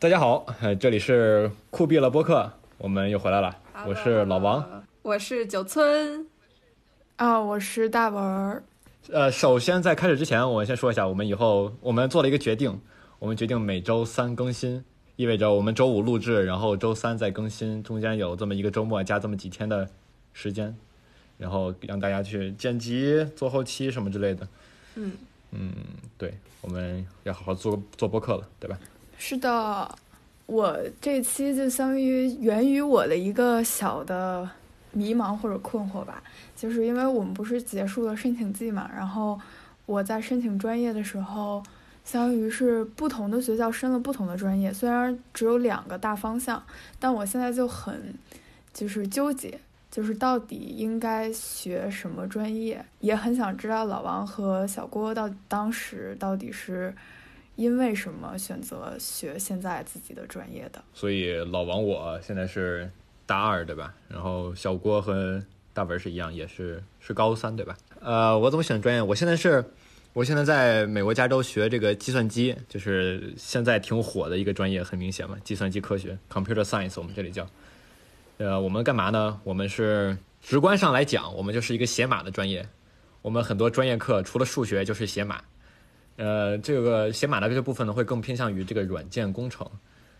大家好，呃 这里是酷毙了播客，我们又回来了，我是老王。，我是九村。啊，我是大文儿。呃，首先在开始之前，我先说一下，我们以后我们做了一个决定，我们决定每周三更新，意味着我们周五录制，然后周三再更新，中间有这么一个周末加这么几天的时间，然后让大家去剪辑、做后期什么之类的。嗯嗯，对，我们要好好做做播客了，对吧？是的，我这期就相当于源于我的一个小的迷茫或者困惑吧，就是因为我们不是结束了申请季嘛，然后我在申请专业的时候，相当于是不同的学校申了不同的专业，虽然只有两个大方向，但我现在就很就是纠结。就是到底应该学什么专业，也很想知道老王和小郭到当时到底是因为什么选择学现在自己的专业的？所以老王我现在是大二，对吧？然后小郭和大文是一样，也是是高三，对吧？呃，我怎么选专业？我现在是，我现在在美国加州学这个计算机，就是现在挺火的一个专业，很明显嘛，计算机科学 （computer science） 我们这里叫。呃，我们干嘛呢？我们是直观上来讲，我们就是一个写码的专业。我们很多专业课除了数学就是写码。呃，这个写码的这部分呢，会更偏向于这个软件工程。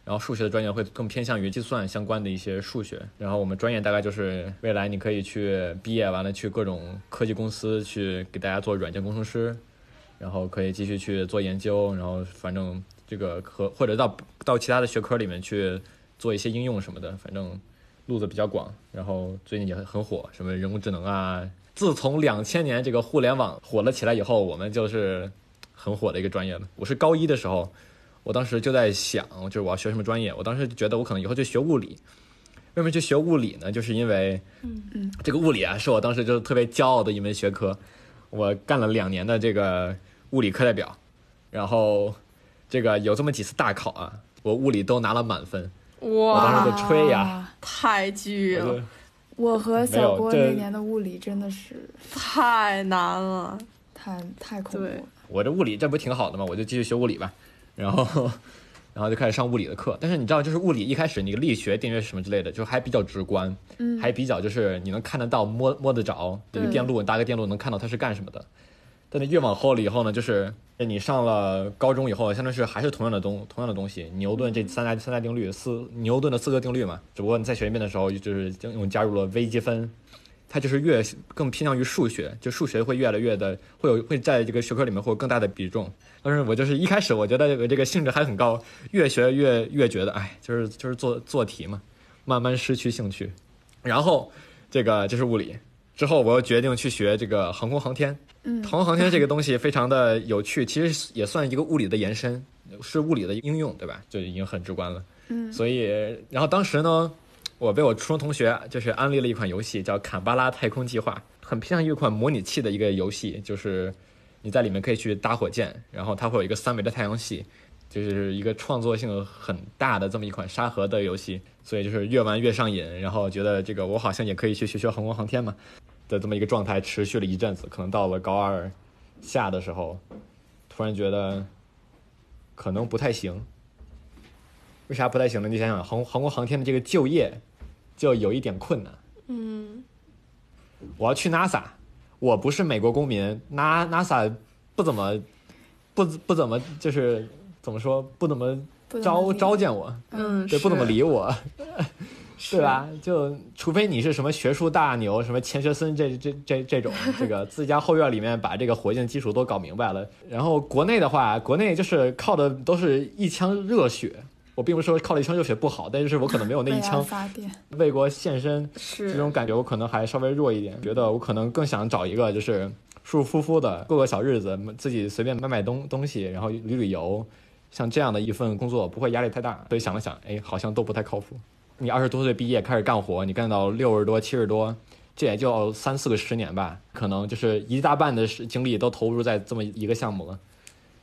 然后数学的专业会更偏向于计算相关的一些数学。然后我们专业大概就是未来你可以去毕业完了去各种科技公司去给大家做软件工程师，然后可以继续去做研究，然后反正这个和或者到到其他的学科里面去做一些应用什么的，反正路子比较广。然后最近也很火，什么人工智能啊。自从两千年这个互联网火了起来以后，我们就是很火的一个专业了。我是高一的时候。我当时就在想，就是我要学什么专业。我当时就觉得我可能以后就学物理。为什么去学物理呢？就是因为，嗯嗯，这个物理啊，是我当时就是特别骄傲的一门学科。我干了两年的这个物理课代表，然后这个有这么几次大考啊，我物理都拿了满分。我当哇，时就吹呀，太巨了我和小郭那年的物理真的是太难了。太太恐怖了。我这物理这不挺好的吗？我就继续学物理吧。然后，然后就开始上物理的课。但是你知道，就是物理一开始你力学、电学什么之类的，就还比较直观，嗯，还比较就是你能看得到、摸摸得着。这个电路，你搭个电路能看到它是干什么的。但是越往后了以后呢，就是你上了高中以后，相当于是还是同样的东同样的东西。牛顿这三大三大定律，四牛顿的四个定律嘛，只不过你再学一遍的时候，就是用加入了微积分。它就是越更偏向于数学，就数学会越来越的会有会在这个学科里面会有更大的比重。但是我就是一开始我觉得我这个兴致还很高，越学越越觉得哎，就是就是做做题嘛，慢慢失去兴趣。然后这个就是物理，之后我又决定去学这个航空航天。嗯航空航天这个东西非常的有趣，其实也算一个物理的延伸，是物理的应用，对吧？就已经很直观了。嗯所以，然后当时呢，我被我初中同学就是安利了一款游戏，叫《坎巴拉太空计划》，很偏向于一款模拟器的一个游戏，就是你在里面可以去搭火箭，然后它会有一个三维的太阳系，就是一个创作性很大的这么一款沙盒的游戏，所以就是越玩越上瘾，然后觉得这个我好像也可以去学学航空航天嘛的这么一个状态，持续了一阵子，可能到了高二下的时候，突然觉得可能不太行。为啥不太行呢？你想想，航航空航天的这个就业就有一点困难。嗯，我要去 NASA，我不是美国公民，Na NASA 不怎么不不怎么就是怎么说不怎么招招见我，嗯，对，不怎么理我，对吧？就除非你是什么学术大牛，什么钱学森这这这这种，这个自家后院里面把这个火箭基础都搞明白了。然后国内的话，国内就是靠的都是一腔热血。我并不是说靠了一腔热血不好，但就是我可能没有那一腔。为国献身是这种感觉，我可能还稍微弱一点。觉得我可能更想找一个就是舒舒服服的过个小日子，自己随便买买东东西，然后旅旅游，像这样的一份工作不会压力太大。所以想了想，哎，好像都不太靠谱。你二十多岁毕业开始干活，你干到六十多、七十多，这也就三四个十年吧，可能就是一大半的精力都投入在这么一个项目了。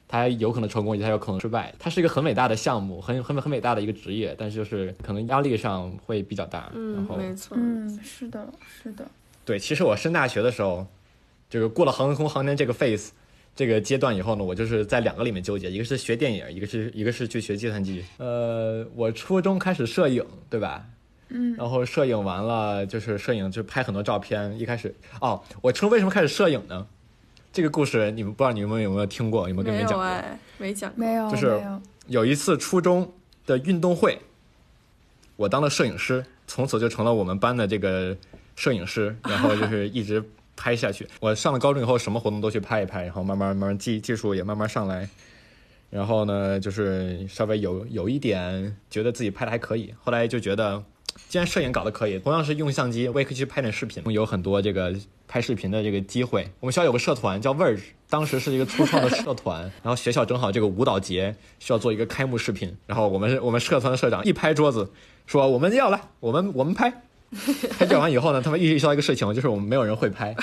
它有可能成功，也有可能失败。它是一个很伟大的项目，很很很伟大的一个职业，但是就是可能压力上会比较大。然嗯，后没错，嗯，是的，是的。对，其实我升大学的时候，就是过了航空航天这个 phase，这个阶段以后呢，我就是在两个里面纠结，一个是学电影，一个是一个是去学计算机。呃，我初中开始摄影，对吧？嗯然后摄影完了，就是摄影就拍很多照片。一开始哦，我初为什么开始摄影呢？这个故事你们不知道你们有没有听过？有没有跟你没们讲过？有哎，没讲过。没有就是有，有一次初中的运动会，我当了摄影师，从此就成了我们班的这个摄影师，然后就是一直拍下去。我上了高中以后，什么活动都去拍一拍，然后慢慢慢慢技技术也慢慢上来，然后呢，就是稍微有有一点觉得自己拍的还可以，后来就觉得。既然摄影搞得可以，同样是用相机，我也可以去拍点视频，有很多这个拍视频的这个机会。我们学校有个社团叫 Verge，当时是一个初创的社团，然后学校正好这个舞蹈节需要做一个开幕视频，然后我们是我们社团的社长一拍桌子说我们要来，我们我们拍。拍照完以后呢，他们意识到一个事情，就是我们没有人会拍。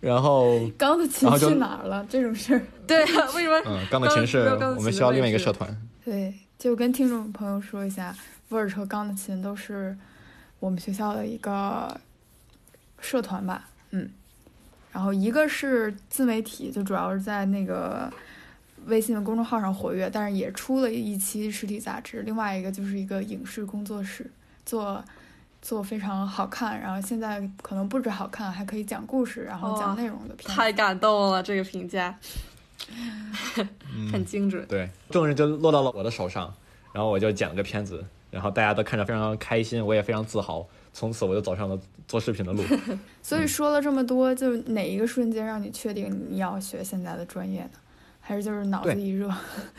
然后，钢的琴去哪儿了？这种事儿，对啊，为什么？嗯，钢的琴是我们学校另外一个社团。对，就跟听众朋友说一下，威尔和钢的琴都是我们学校的一个社团吧，嗯，然后一个是自媒体，就主要是在那个微信的公众号上活跃，但是也出了一期实体杂志；另外一个就是一个影视工作室，做做非常好看，然后现在可能不止好看，还可以讲故事，然后讲内容的。太感动了，这个评价嗯 很精准。对，重任就落到了我的手上，然后我就剪了个片子，然后大家都看着非常开心，我也非常自豪。从此我就走上了做视频的路。所以说了这么多，就哪一个瞬间让你确定你要学现在的专业呢？还是就是脑子一热？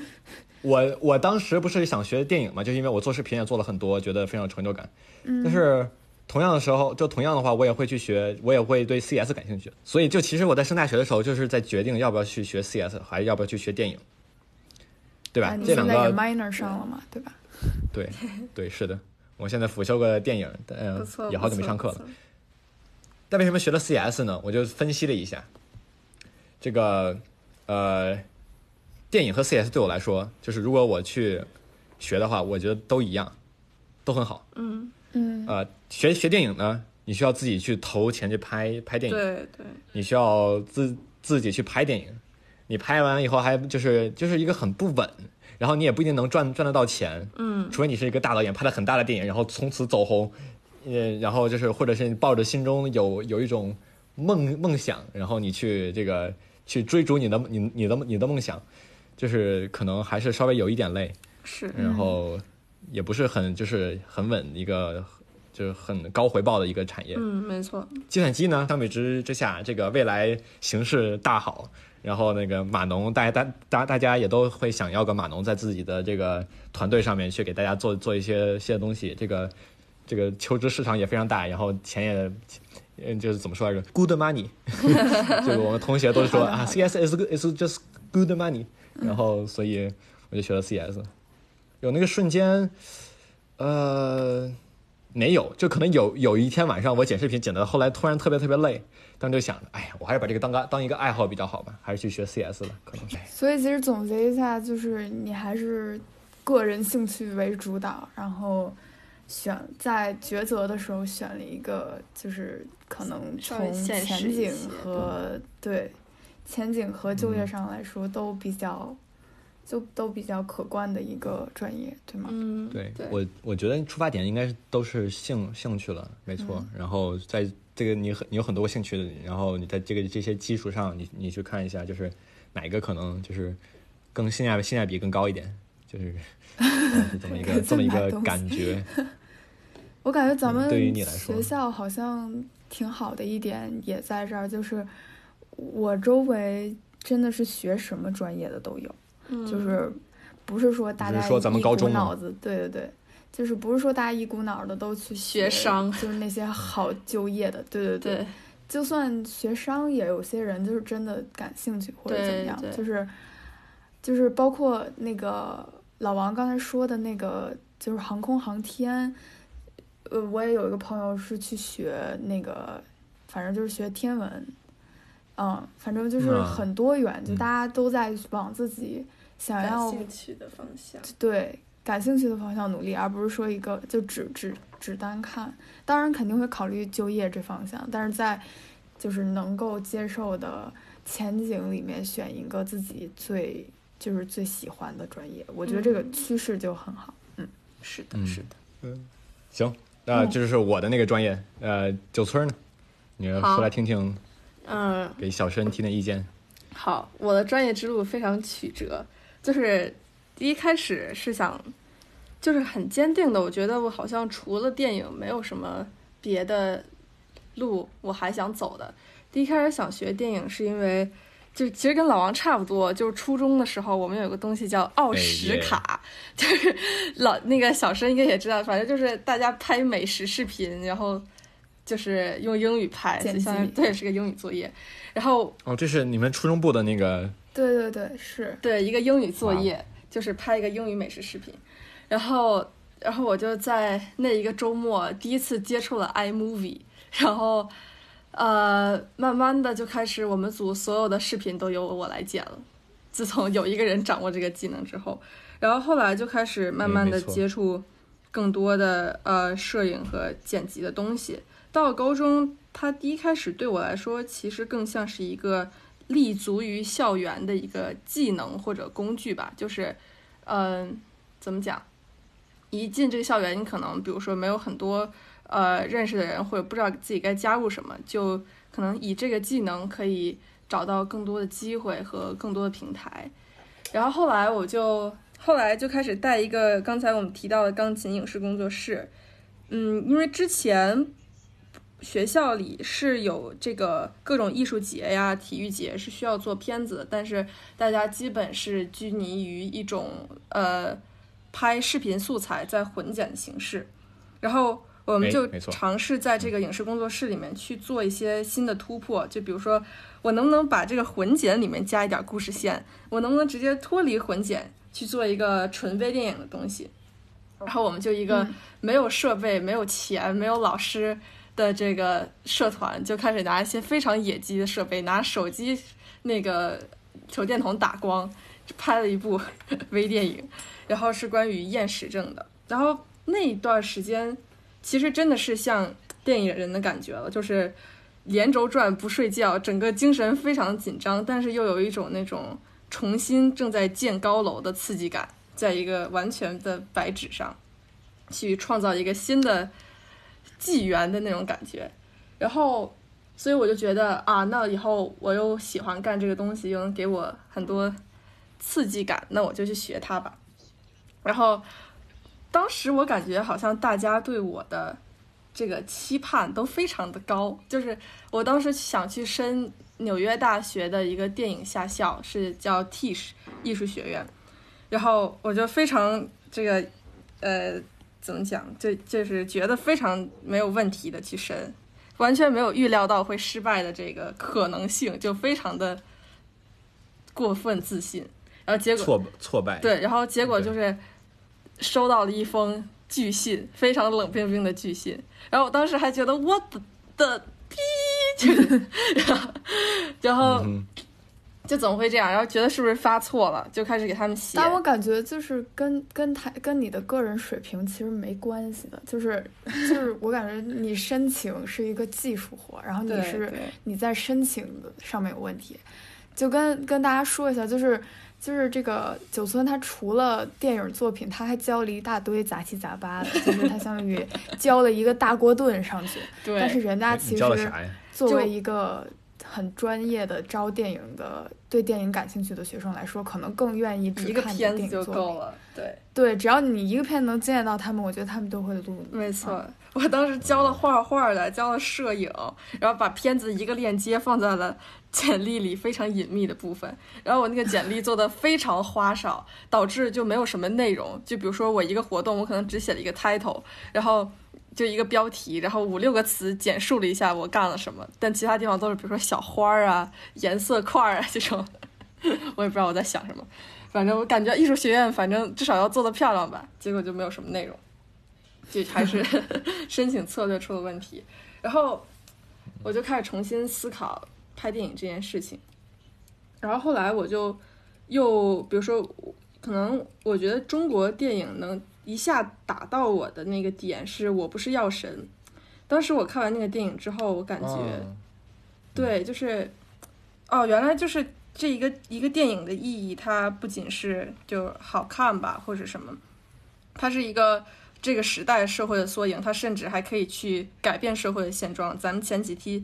我我当时不是想学电影嘛，就因为我做视频也做了很多，觉得非常有成就感。嗯，但是同样的时候，就同样的话，我也会去学，我也会对 CS 感兴趣。所以就其实我在上大学的时候，就是在决定要不要去学 CS，还是要不要去学电影，对吧？啊，你这两现在也个 minor 上了嘛，对吧？对对是的。我现在辅修个电影，嗯、不错，也好久没上课了但为什么学了 CS 呢？我就分析了一下，这个呃，电影和 CS 对我来说，就是如果我去学的话，我觉得都一样，都很好。嗯，嗯，呃，学学电影呢，你需要自己去投钱去拍拍电影，对对，你需要自自己去拍电影，你拍完以后还就是就是一个很不稳，然后你也不一定能赚赚得到钱，嗯，除非你是一个大导演拍了很大的电影，然后从此走红，呃，然后就是或者是你抱着心中有有一种梦梦想，然后你去这个去追逐你的你你的你的梦想，就是可能还是稍微有一点累，是，然后也不是很就是很稳一个就是很高回报的一个产业。嗯，没错，计算机呢，相比之之下，这个未来形势大好。然后那个码农，大家大大大家也都会想要个码农在自己的这个团队上面去给大家做做一些些东西。这个这个求职市场也非常大，然后钱也，嗯，就是怎么说来着？Good money，就是我们同学都说 啊，CS is good- is just good money。然后所以我就学了 CS。有那个瞬间，呃，没有，就可能有有一天晚上我剪视频剪的，后来突然特别特别累，当时就想着，哎呀，我还是把这个当个当一个爱好比较好吧，还是去学 CS 了，可能是。所以其实总结一下，就是你还是个人兴趣为主导，然后选在抉择的时候选了一个，就是可能从前景和对前景和就业上来说都比较。就都比较可观的一个专业，对吗？嗯，对对，我，我觉得出发点应该是都是兴兴趣了，没错。然后在这个你很你有很多兴趣的，然后你在这个这些基础上，你你去看一下，就是哪一个可能就是更性价性价比更高一点，就是嗯这么一个这么一个感觉。我感觉咱们嗯对于你来说学校好像挺好的一点也在这儿，就是我周围真的是学什么专业的都有，嗯就是不是说大家说咱们一高中脑子，对对对，就是不是说大家一股脑儿的都去学商就是那些好就业的，对对对，就算学商，也有些人就是真的感兴趣或者怎么样，就是就是包括那个老王刚才说的那个，就是航空航天，呃，我也有一个朋友是去学那个，反正就是学天文，嗯，反正就是嗯很多元，就嗯大家都在往自己想要兴趣的方向，对感兴趣的方向努力，而不是说一个就只只只单看。当然肯定会考虑就业这方向，但是在就是能够接受的前景里面选一个自己最就是最喜欢的专业，我觉得这个嗯趋势就很好。嗯是的，嗯是的。嗯行，那就是我的那个专业。呃，九村呢？你好说来听听，嗯，给小申提点意见。好，我的专业之路非常曲折，就是一开始是想，就是很坚定的，我觉得我好像除了电影没有什么别的路我还想走的。第一开始想学电影是因为。就其实跟老王差不多，就是初中的时候，我们有个东西叫奥实卡，就是老那个小申应该也知道，反正就是大家拍美食视频，然后就是用英语拍，剪就相当于对是个英语作业，然后哦，这是你们初中部的那个对对对，是对，一个英语作业，就是拍一个英语美食视频，然后，然后我就在那一个周末第一次接触了 iMovie，然后，呃，慢慢的就开始我们组所有的视频都由我来剪了。自从有一个人掌握这个技能之后，然后后来就开始慢慢的接触更多的呃摄影和剪辑的东西。到了高中，它第一开始对我来说，其实更像是一个立足于校园的一个技能或者工具吧，就是，嗯、怎么讲？一进这个校园，你可能比如说没有很多呃认识的人，或者不知道自己该加入什么，就可能以这个技能可以找到更多的机会和更多的平台。然后后来我就后来就开始带一个刚才我们提到的钢琴影视工作室，嗯，因为之前学校里是有这个各种艺术节呀、体育节是需要做片子的，但是大家基本是拘泥于一种呃拍视频素材在混剪的形式，然后我们就尝试在这个影视工作室里面去做一些新的突破，就比如说我能不能把这个混剪里面加一点故事线，我能不能直接脱离混剪去做一个纯微电影的东西，然后我们就一个嗯。没有设备、没有钱、没有老师的这个社团，就开始拿一些非常野鸡的设备，拿手机那个手电筒打光，拍了一部 微电影，然后是关于厌食症的。然后那一段时间，其实真的是像电影人的感觉了，就是连轴转不睡觉，整个精神非常紧张，但是又有一种那种重新正在建高楼的刺激感，在一个完全的白纸上，去创造一个新的纪元的那种感觉。然后，所以我就觉得啊，那以后我又喜欢干这个东西，又能给我很多刺激感，那我就去学它吧。然后，当时我感觉好像大家对我的这个期盼都非常的高，就是我当时想去申纽约大学的一个电影下校，是叫 Tisch 艺术学院，然后我就非常这个呃怎么讲，就就是觉得非常没有问题的去申，完全没有预料到会失败的这个可能性，就非常的过分自信，然后结果挫挫败。对，然后结果就是收到了一封拒信，非常冷冰冰的拒信。然后我当时还觉得我的的逼，就是 然后然后嗯就怎么会这样？然后觉得是不是发错了，就开始给他们写。但我感觉就是跟跟他跟你的个人水平其实没关系的，就是 就是我感觉你申请是一个技术活，然后你是你在申请的上面有问题，就跟跟大家说一下，就是就是这个九村他除了电影作品，他还教了一大堆杂七杂八的，就是他相当于 教了一个大锅炖上去，对，但是人家其实作为一个很专业的招电影的、对电影感兴趣的学生来说，可能更愿意只一个片子就。够了。对，对，只要你一个片子能惊艳到他们，我觉得他们都会录你。没错。我当时教了画画的，教了摄影，然后把片子一个链接放在了简历里非常隐秘的部分。然后我那个简历做的非常花哨，导致就没有什么内容。就比如说我一个活动，我可能只写了一个 title，然后就一个标题，然后五六个词简述了一下我干了什么，但其他地方都是比如说小花儿啊、颜色块儿啊这种，我也不知道我在想什么。反正我感觉艺术学院，反正至少要做的漂亮吧，结果就没有什么内容，就还是 申请策略出了问题。然后我就开始重新思考拍电影这件事情。然后后来我就又比如说，可能我觉得中国电影能一下打到我的那个点是我不是药神。当时我看完那个电影之后，我感觉、哦对，就是哦，原来就是这一个一个电影的意义，它不仅是就好看吧，或者什么，它是一个这个时代社会的缩影，它甚至还可以去改变社会的现状。咱们前几期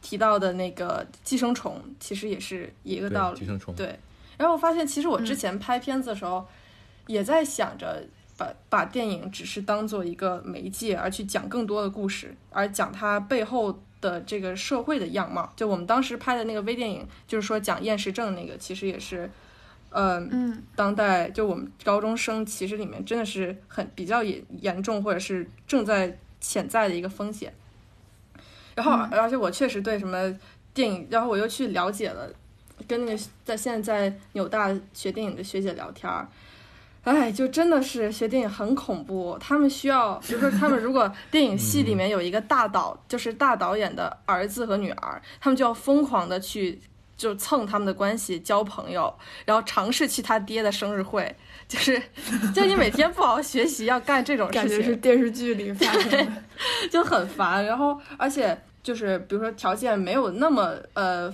提到的那个寄生虫，其实也是一个道理。寄生虫，对。然后我发现，其实我之前拍片子的时候，也在想着把把电影只是当做一个媒介，而去讲更多的故事，而讲它背后的这个社会的样貌。就我们当时拍的那个微电影，就是说讲厌食症那个，其实也是，呃，嗯当代就我们高中生其实里面真的是很比较严严重，或者是正在潜在的一个风险。然后，嗯而且我确实对什么电影，然后我又去了解了，跟那个在现在在纽大学电影的学姐聊天儿。哎，就真的是学电影很恐怖。他们需要，比如说，他们如果电影系里面有一个大导，就是大导演的儿子和女儿，他们就要疯狂的去就蹭他们的关系交朋友，然后尝试去他爹的生日会，就是就你每天不好好学习，要干这种事情，感觉是电视剧里发生的。就很烦。然后，而且就是比如说条件没有那么呃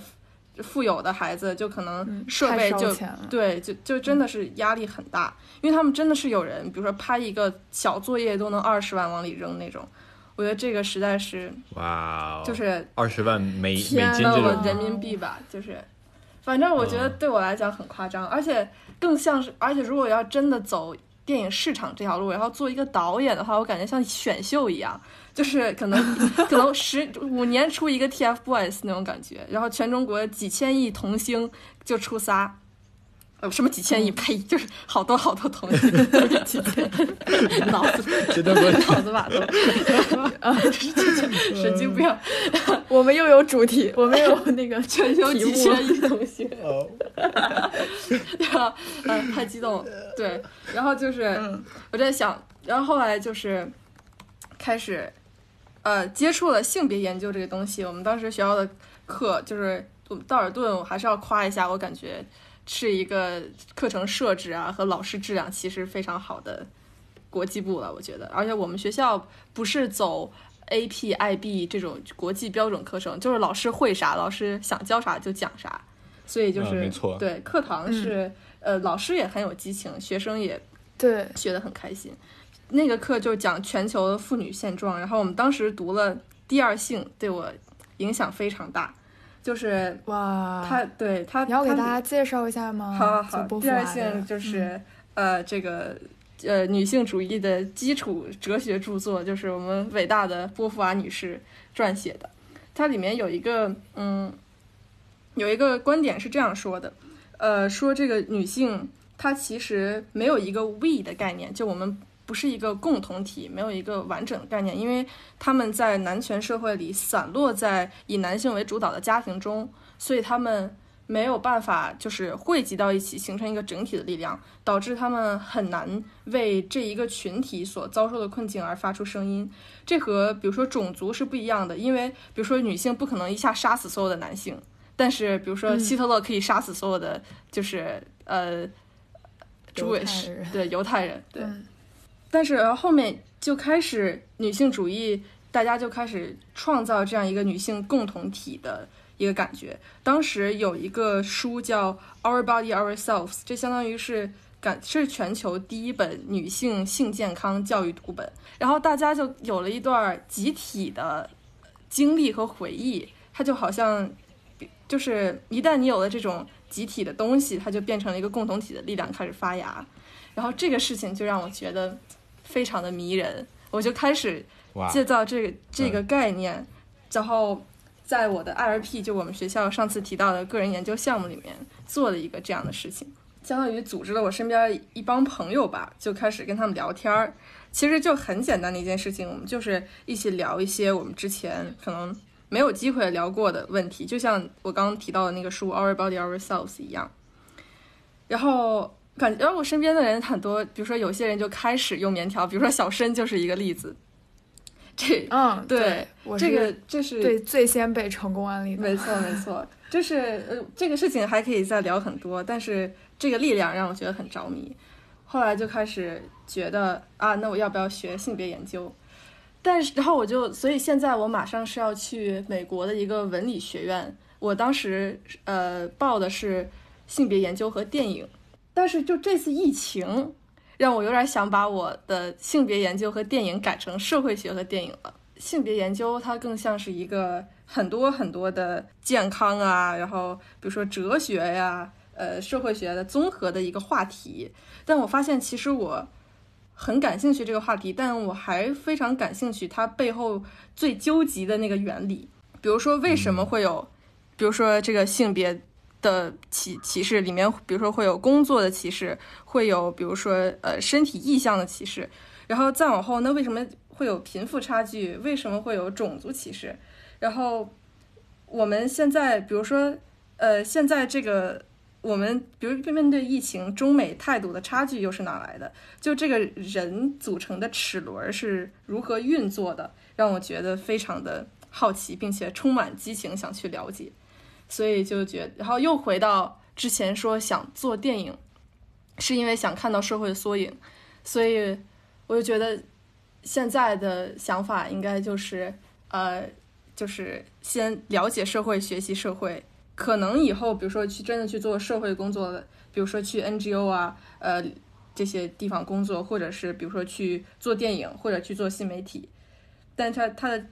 富有的孩子，就可能设备就、对，就就真的是压力很大，因为他们真的是有人，比如说拍一个小作业都能二十万往里扔那种。我觉得这个实在是哇哦，就是二十万美美天金人民币吧，就是，反正我觉得嗯。对我来讲很夸张，而且更像是，而且如果要真的走电影市场这条路，然后做一个导演的话，我感觉像选秀一样，就是可能可能十五年出一个 TFBOYS 那种感觉，然后全中国几千亿童星就出仨。呃，什么几千亿？呸！就是好多好多童星，几千，脑子真的不脑子瓦都，神经病。我们又有主题，我们又有那个全球几千亿同学，哦，然后呃太激动，对，然后就是、嗯我在想，然后后来就是开始呃接触了性别研究这个东西。我们当时学校的课就是我们道尔顿，我还是要夸一下，我感觉是一个课程设置啊和老师质量其实非常好的国际部了，我觉得。而且我们学校不是走 AP、IB 这种国际标准课程，就是老师会啥，老师想教啥就讲啥，所以就是、嗯没错对课堂是、呃老师也很有激情，学生也对，学得很开心。那个课就讲全球的妇女现状，然后我们当时读了《第二性》，对我影响非常大。就是哇，他对他，你要给大家介绍一下吗？好好好，第二性就是、呃这个呃女性主义的基础哲学著作，就是我们伟大的波伏娃女士撰写的。它里面有一个嗯有一个观点是这样说的，呃说这个女性她其实没有一个 we 的概念，就我们。不是一个共同体，没有一个完整的概念，因为他们在男权社会里散落在以男性为主导的家庭中，所以他们没有办法就是汇集到一起，形成一个整体的力量，导致他们很难为这一个群体所遭受的困境而发出声音。这和比如说种族是不一样的，因为比如说女性不可能一下杀死所有的男性，但是比如说嗯希特勒可以杀死所有的就是呃犹太 Jewish 人对犹太人对。嗯但是后面就开始女性主义，大家就开始创造这样一个女性共同体的一个感觉。当时有一个书叫《Our Body Ourselves》，这相当于是感是全球第一本女性性健康教育读本。然后大家就有了一段集体的经历和回忆，它就好像就是一旦你有了这种集体的东西，它就变成了一个共同体的力量开始发芽。然后这个事情就让我觉得非常的迷人，我就开始哇，制造这个这个概念，然后在我的 IRP 就我们学校上次提到的个人研究项目里面做了一个这样的事情，相当于组织了我身边一帮朋友吧，就开始跟他们聊天儿。其实就很简单的一件事情，我们就是一起聊一些我们之前可能没有机会聊过的问题，就像我刚刚提到的那个书《Our Body Ourselves》一样。然后感觉，我身边的人很多，比如说有些人就开始用棉条，比如说小申就是一个例子。这嗯，对我这个这是对最先被成功案例的，没错，没错，就是呃，这个事情还可以再聊很多，但是这个力量让我觉得很着迷。后来就开始觉得啊，那我要不要学性别研究？但是，然后我就，所以现在我马上是要去美国的一个文理学院我当时呃报的是性别研究和电影，但是就这次疫情，让我有点想把我的性别研究和电影改成社会学和电影了。性别研究它更像是一个很多很多的健康啊，然后比如说哲学呀、呃社会学的综合的一个话题。但我发现其实我很感兴趣这个话题，但我还非常感兴趣它背后最究极的那个原理。比如说为什么会有，比如说这个性别的歧歧视里面，比如说会有工作的歧视，会有比如说呃身体意向的歧视，然后再往后，那为什么会有贫富差距？为什么会有种族歧视？然后我们现在，比如说呃现在这个我们比如面对疫情，中美态度的差距又是哪来的？就这个人组成的齿轮是如何运作的，让我觉得非常的好奇，并且充满激情想去了解。所以就觉得，然后又回到之前说想做电影，是因为想看到社会的缩影，所以我就觉得现在的想法应该就是呃，就是先了解社会，学习社会。可能以后，比如说去真的去做社会工作的，比如说去 NGO 啊，呃这些地方工作，或者是比如说去做电影，或者去做新媒体。但它它的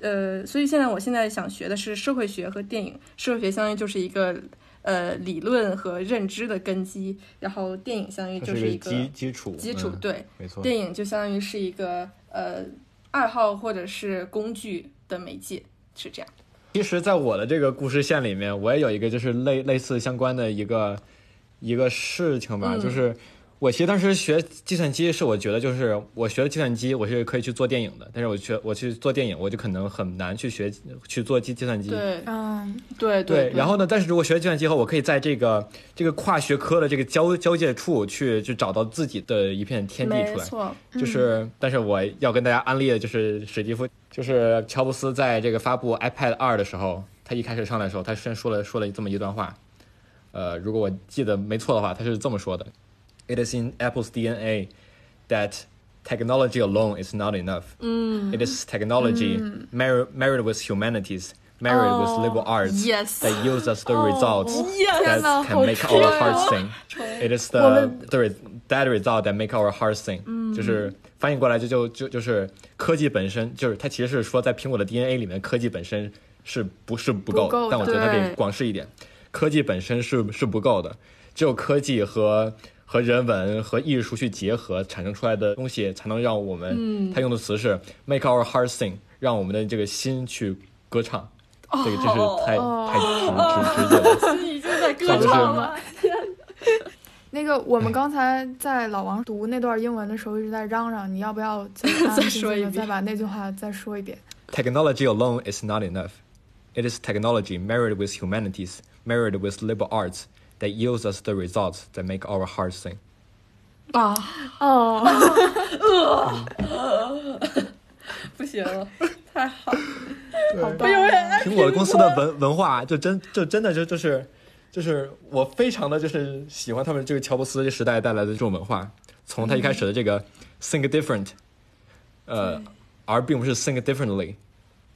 呃，所以现在我现在想学的是社会学和电影。社会学相当于就是一个呃理论和认知的根基，然后电影相当于就是一个基基础基础嗯对。没错。电影就相当于是一个呃爱好或者是工具的媒介，是这样。其实，在我的这个故事线里面，我也有一个就是类类似相关的一个一个事情吧，嗯就是我其实当时学计算机，是我觉得就是我学了计算机，我是可以去做电影的，但是我学我去做电影，我就可能很难去学去做计计算机。对嗯，对对，然后呢？但是如果学了计算机后，我可以在这个这个跨学科的这个交交界处去去找到自己的一片天地出来。没错，就是，但是我要跟大家安利的就是史蒂夫，就是乔布斯在这个发布 iPad 二的时候，他一开始上来的时候，他先说了说了这么一段话，呃，如果我记得没错的话，他是这么说的 ：“It is in Apple's DNA that technology alone is not enough. 嗯 It is technology married married with humanities, married with liberal arts yes that yields us the results yes，天哪 that 好 can make our 吹 hearts 哦 sing. It is 我 the 们 the re- that result that make our hearts sing，、就是翻译过来就就就就是科技本身就是它其实是说在苹果的 DNA 里面，科技本身是不是不够不够的但我觉得它可以对广示一点，科技本身是是不够的，只有科技和 和人文和艺术去结合产生出来的东西，才能让我们，嗯他用的词是 make our hearts sing，让我们的这个心去歌唱。这个真是太哦太直直直接了。你已经在歌唱了。那个我们刚才在老王读那段英文的时候一直在嚷嚷，你要不要再 把那句话再说一遍？Technology alone is not enough. It is technology married with humanities, married with liberal arts, that yields us the results that make our hearts sing. 啊，哦，不行了，太好了，好棒！苹果公司的文文化就真就真的就就是就是我非常的就是喜欢他们这个乔布斯时代带来的这种文化，从他一开始的这个 think different，呃，而并不是 think differently，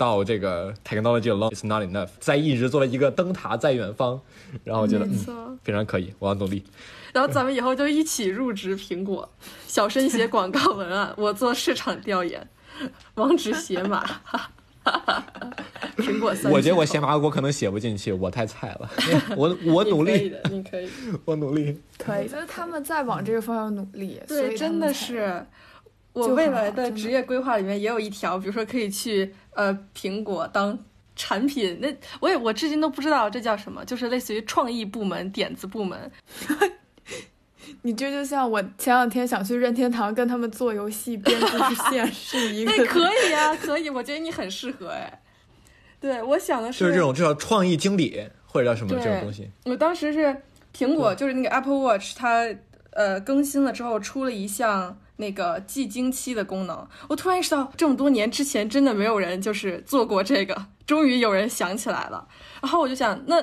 到这个 technology alone is not enough，在一直做了一个灯塔在远方，然后我觉得嗯。非常可以，我要努力。然后咱们以后就一起入职苹果，小申写广告文案，我做市场调研，网址写码。苹果三，我觉得我写码我可能写不进去，我太菜了。我我努力，你可以的，你可以。我努力。我觉得他们在往这个方向努力，所以对，真的是。我就未来的职业规划里面也有一条，比如说可以去呃苹果当产品，那我也我至今都不知道这叫什么，就是类似于创意部门、点子部门。你这就像我前两天想去任天堂跟他们做游戏编故事线 是一个那可以啊，可以，我觉得你很适合哎。对，我想的是就是这种，就叫创意经理或者叫什么这种东西。我当时是苹果，就是那个 Apple Watch，它呃更新了之后出了一项那个记经期的功能。我突然意识到，这么多年之前真的没有人就是做过这个，终于有人想起来了。然后我就想，那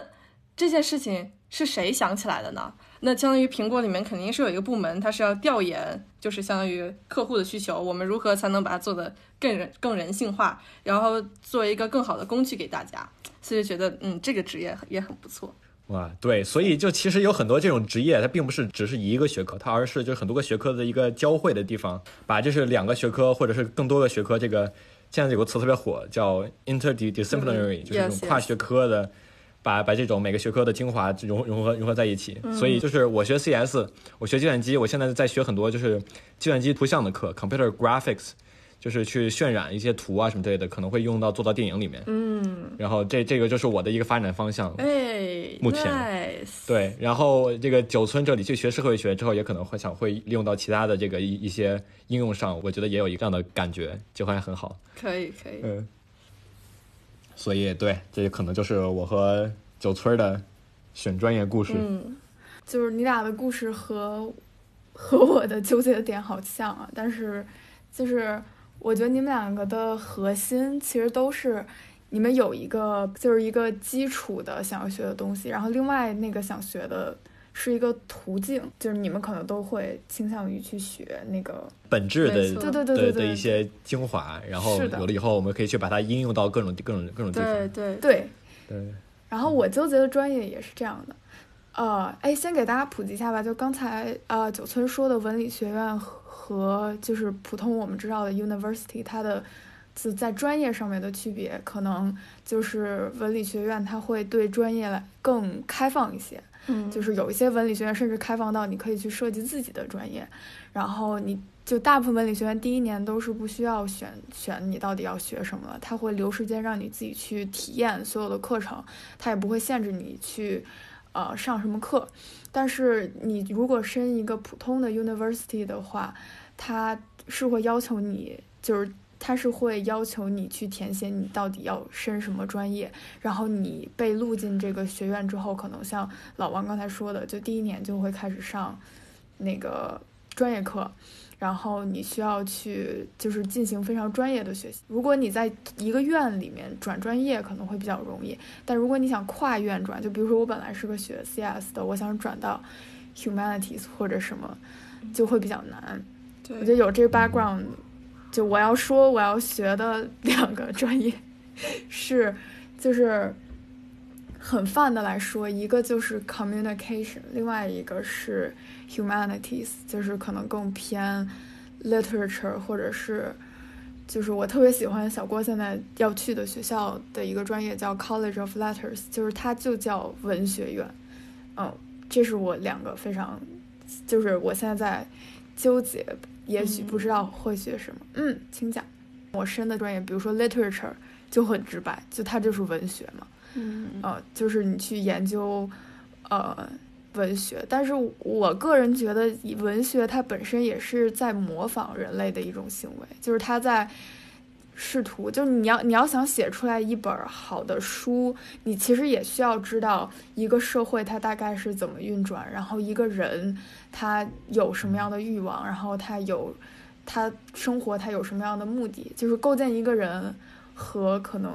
这件事情是谁想起来的呢？那相当于苹果里面肯定是有一个部门，它是要调研，就是相当于客户的需求，我们如何才能把它做得更人更人性化，然后做一个更好的工具给大家。所以觉得，嗯，这个职业也很不错。哇，对，所以就其实有很多这种职业，它并不是只是一个学科，它而是就很多个学科的一个交汇的地方，把就是两个学科或者是更多个学科，这个现在有个词特别火，叫 interdisciplinary，、就是这种跨学科的。把把这种每个学科的精华融融合融合在一起，所以就是我学 CS，我学计算机，我现在在学很多就是计算机图像的课，computer graphics，就是去渲染一些图啊什么之类的，可能会用到做到电影里面。嗯，然后这这个就是我的一个发展方向。哎，目前 nice 对，然后这个九村这里去学社会学之后，也可能会想会利用到其他的这个一一些应用上，我觉得也有一个这样的感觉，就会很好。可以可以。嗯，所以对，这可能就是我和九村的选专业故事。嗯，就是你俩的故事和和我的纠结的点好像啊，但是就是我觉得你们两个的核心其实都是你们有一个就是一个基础的想要学的东西，然后另外那个想学的是一个途径，就是你们可能都会倾向于去学那个，本质的对对对对的对一些精华，然后有了以后，我们可以去把它应用到各种各种各种地方。对对对，对，然后我纠结的专业也是这样的，呃，哎，先给大家普及一下吧。就刚才呃九村说的文理学院和和就是普通我们知道的 university，它的就在专业上面的区别，可能就是文理学院它会对专业来更开放一些，嗯，就是有一些文理学院甚至开放到你可以去设计自己的专业，然后你就大部分文理学院第一年都是不需要选选你到底要学什么了，它会留时间让你自己去体验所有的课程，它也不会限制你去呃上什么课。但是你如果申一个普通的 university 的话，他是会要求你就是。他是会要求你去填写你到底要申什么专业，然后你被录进这个学院之后，可能像老王刚才说的，就第一年就会开始上那个专业课，然后你需要去就是进行非常专业的学习。如果你在一个院里面转专业可能会比较容易，但如果你想跨院转，就比如说我本来是个学 CS 的，我想转到 humanities 或者什么，就会比较难。我觉得，有这个 background，就我要说我要学的两个专业 是，就是很泛的来说，一个就是 communication，另外一个是 humanities，就是可能更偏 literature 或者是。就是我特别喜欢小郭现在要去的学校的一个专业叫 College of Letters，就是它就叫文学院。嗯，这是我两个非常，就是我现在在纠结，也许不知道会学什么。嗯，请讲。我申的专业，比如说 literature，就很直白，就它就是文学嘛。嗯呃，就是你去研究，呃，文学。但是我个人觉得，文学它本身也是在模仿人类的一种行为，就是它在试图，就是你要你要想写出来一本好的书，你其实也需要知道一个社会它大概是怎么运转，然后一个人他有什么样的欲望，然后他有他生活他有什么样的目的，就是构建一个人和可能。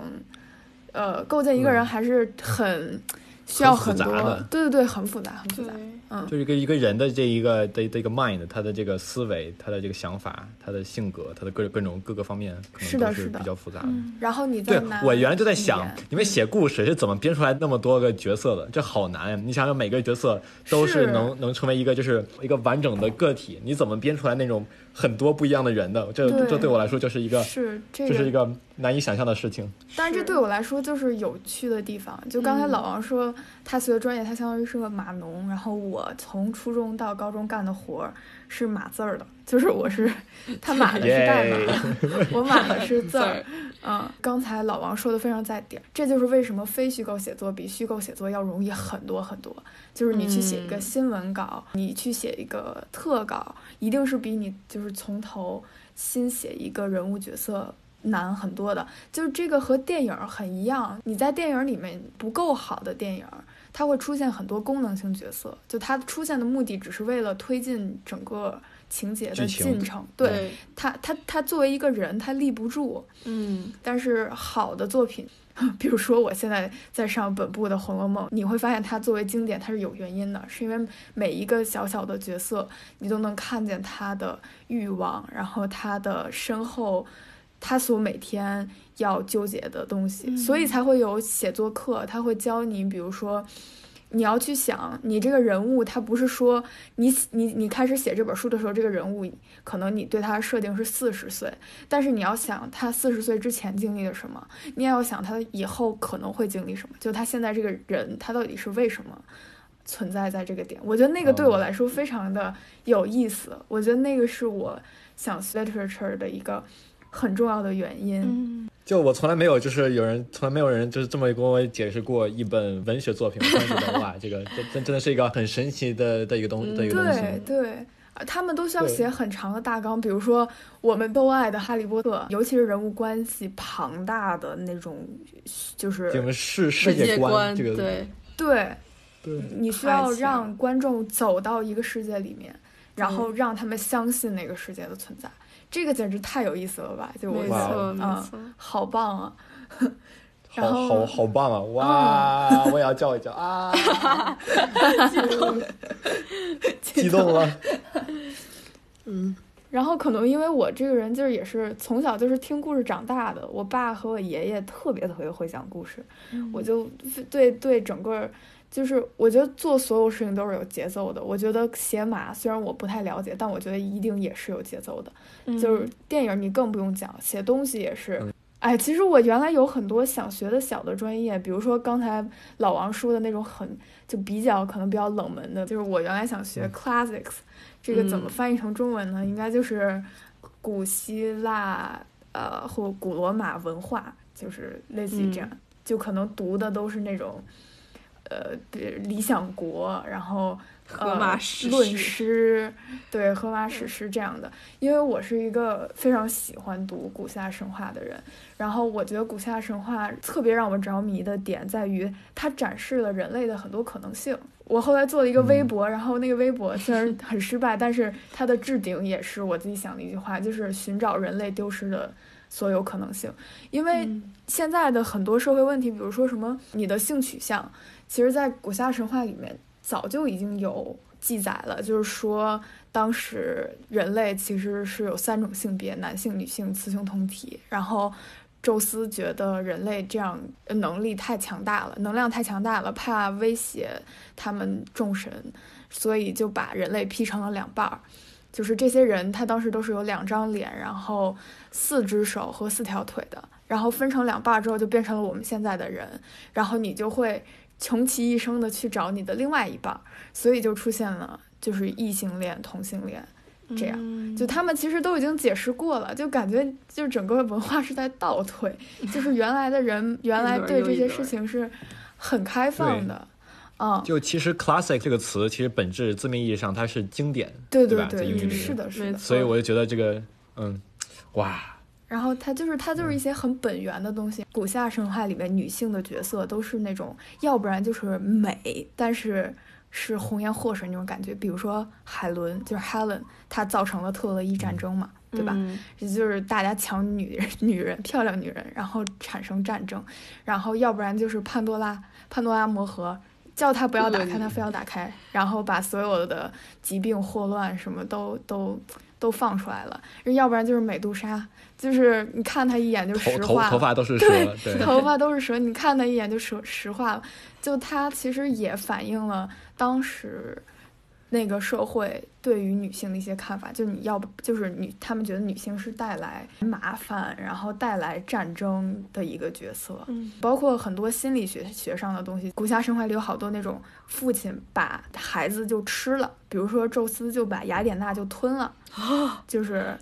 呃，构建一个人嗯还是很需要很很多，复杂的对对对，很复杂，很复杂。，嗯，就是一个一个人的这一个的的一个 mind，他的这个思维，他的这个想法，他的性格，他的各各种各个方面，可能都是是的是的比较复杂的。然后你对我原来就在想，你们写故事是怎么编出来那么多个角色的？这好难呀！你想想，每个角色都是是能能成为一个就是一个完整的个体，你怎么编出来那种很多不一样的人的？这对这对我来说就是一个是这这是一个难以想象的事情。但是这对我来说就是有趣的地方。就刚才嗯老王说，他学的专业他相当于是个码农，然后我从初中到高中干的活儿是码字儿的，就是我是 他码的是代码，我码的是字儿。嗯，刚才老王说的非常在点，这就是为什么非虚构写作比虚构写作要容易很多很多。就是你去写一个嗯新闻稿，你去写一个特稿，一定是比你就是从头新写一个人物角色难很多的。就是这个和电影很一样，你在电影里面不够好的电影，它会出现很多功能性角色，就它出现的目的只是为了推进整个情节的进程。对，他，他他作为一个人，他立不住。嗯但是好的作品，比如说我现在在上本部的《红楼梦》，你会发现它作为经典，它是有原因的，是因为每一个小小的角色，你都能看见他的欲望，然后他的身后，他所每天要纠结的东西，嗯所以才会有写作课，他会教你，比如说。你要去想，你这个人物，他不是说你你你开始写这本书的时候，这个人物可能你对他设定是四十岁，但是你要想他四十岁之前经历了什么，你也要想他以后可能会经历什么，就他现在这个人，他到底是为什么存在在这个点？我觉得那个对我来说非常的有意思，我觉得那个是我想 literature 的一个很重要的原因。嗯就我从来没有，就是有人从来没有人就是这么跟我解释过一本文学作品，我突然觉得哇，这个真真真的是一个很神奇的的一个东的一个东对西。对。对他们都需要写很长的大纲，比如说我们都爱的《哈利波特》，尤其是人物关系庞大的那种，就是这种世界观这个对，对对你需要让观众走到一个世界里面，然后嗯让他们相信那个世界的存在，这个简直太有意思了吧！就我没觉得错没嗯错，好棒啊！好然后好好棒啊！哇，我也要叫一叫啊！激动了。嗯然后可能因为我这个人就是也是从小就是听故事长大的，我爸和我爷爷特别特别会讲故事，我就对对整个就是我觉得做所有事情都是有节奏的。我觉得写马虽然我不太了解，但我觉得一定也是有节奏的。就是电影你更不用讲，写东西也是。嗯哎，其实我原来有很多想学的小的专业，比如说刚才老王说的那种很就比较可能比较冷门的，就是我原来想学嗯 classics，、这个怎么嗯翻译成中文呢？应该就是古希腊呃或古罗马文化，就是类似于这样，就可能读的都是那种呃理想国，然后荷马呃史论诗诗，对荷马史诗这样的。因为我是一个非常喜欢读古希腊神话的人，然后我觉得古希腊神话特别让我着迷的点在于它展示了人类的很多可能性。我后来做了一个微博，然后那个微博虽然很失败，但是它的置顶也是我自己想的一句话，就是寻找人类丢失的所有可能性。因为嗯现在的很多社会问题，比如说什么你的性取向，其实在古希腊神话里面早就已经有记载了，就是说当时人类其实是有三种性别，男性、女性、雌雄同体。然后宙斯觉得人类这样能力太强大了，能量太强大了，怕威胁他们众神，所以就把人类劈成了两半儿。就是这些人，他当时都是有两张脸，然后四只手和四条腿的，然后分成两半儿之后，就变成了我们现在的人。然后你就会穷其一生的去找你的另外一半，所以就出现了就是异性恋、同性恋。这样样就他们其实都已经解释过了，就感觉就整个文化是在倒退，就是原来的人原来对这些事情是很开放的，嗯，就其实 classic 这个词，其实本质字面意义上它是经典，对对吧在对，英语里面是的，是的。所以我就觉得这个，嗯，哇，然后它就是它就是一些很本源的东西。古希腊神话里面女性的角色都是那种，要不然就是美，但是是红颜祸水那种感觉。比如说海伦，就是 Helen，她造成了特洛伊战争嘛，对吧？嗯也就是大家抢女人、女人、漂亮女人，然后产生战争，然后要不然就是潘多拉、潘多拉魔盒，叫他不要打开，恶女他非要打开，然后把所有的疾病、霍乱什么都都都放出来了，要不然就是美杜莎，就是你看他一眼就头石化了，头头发都是蛇，对，头发都是蛇，你看他一眼就石石化了。就他其实也反映了当时那个社会对于女性的一些看法，就你要不就是女，他们觉得女性是带来麻烦，然后带来战争的一个角色。嗯包括很多心理学学上的东西，古希腊神话里有好多那种父亲把孩子就吃了，比如说宙斯就把雅典娜就吞了，就是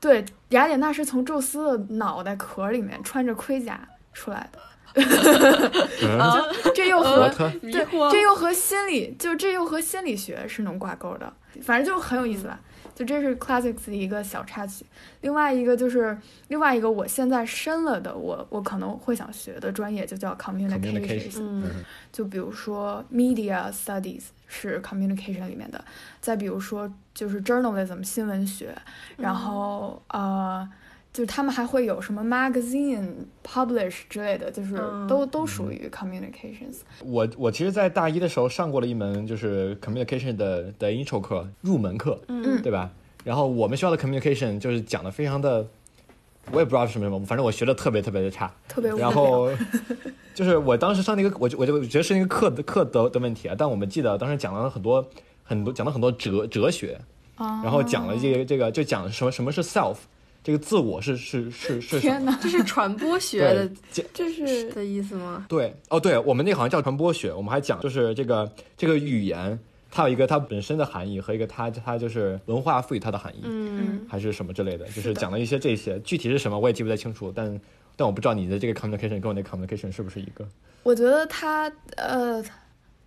对雅典娜是从宙斯的脑袋壳里面穿着盔甲出来的，嗯，这又和对这又和心理就这又和心理学是能挂钩的，反正就很有意思吧。就这是 classics 的一个小插曲。另外一个就是另外一个我现在申了的我我可能会想学的专业就叫 communications 就比如说 media studies 是 communication 里面的再比如说就是 journalism 新闻学然后呃就是他们还会有什么 magazine publish 之类的，就是嗯都、都属于 communications。我我其实，在大一的时候上过了一门就是 communication 的的 intro 课，入门课，嗯对吧？然后我们学校的 communication 就是讲的非常的，我也不知道是什么什么，反正我学的特别特别的差。特别无聊。然后就是我当时上那个，我就我就觉得是那个课的课的的问题啊。但我们记得当时讲了很多很多讲了很多哲哲学，啊，然后讲了这个这个就讲什么什么是 self，这个自我是是是是？天哪，这是传播学的这是的意思吗？对哦对，我们那好像叫传播学，我们还讲就是这个这个语言。它有一个它本身的含义和一个它它就是文化赋予它的含义，嗯还是什么之类的，就是讲了一些这些，具体是什么我也记不太清楚，但但我不知道你的这个 communication 跟我那 communication 是不是一个？我觉得它呃，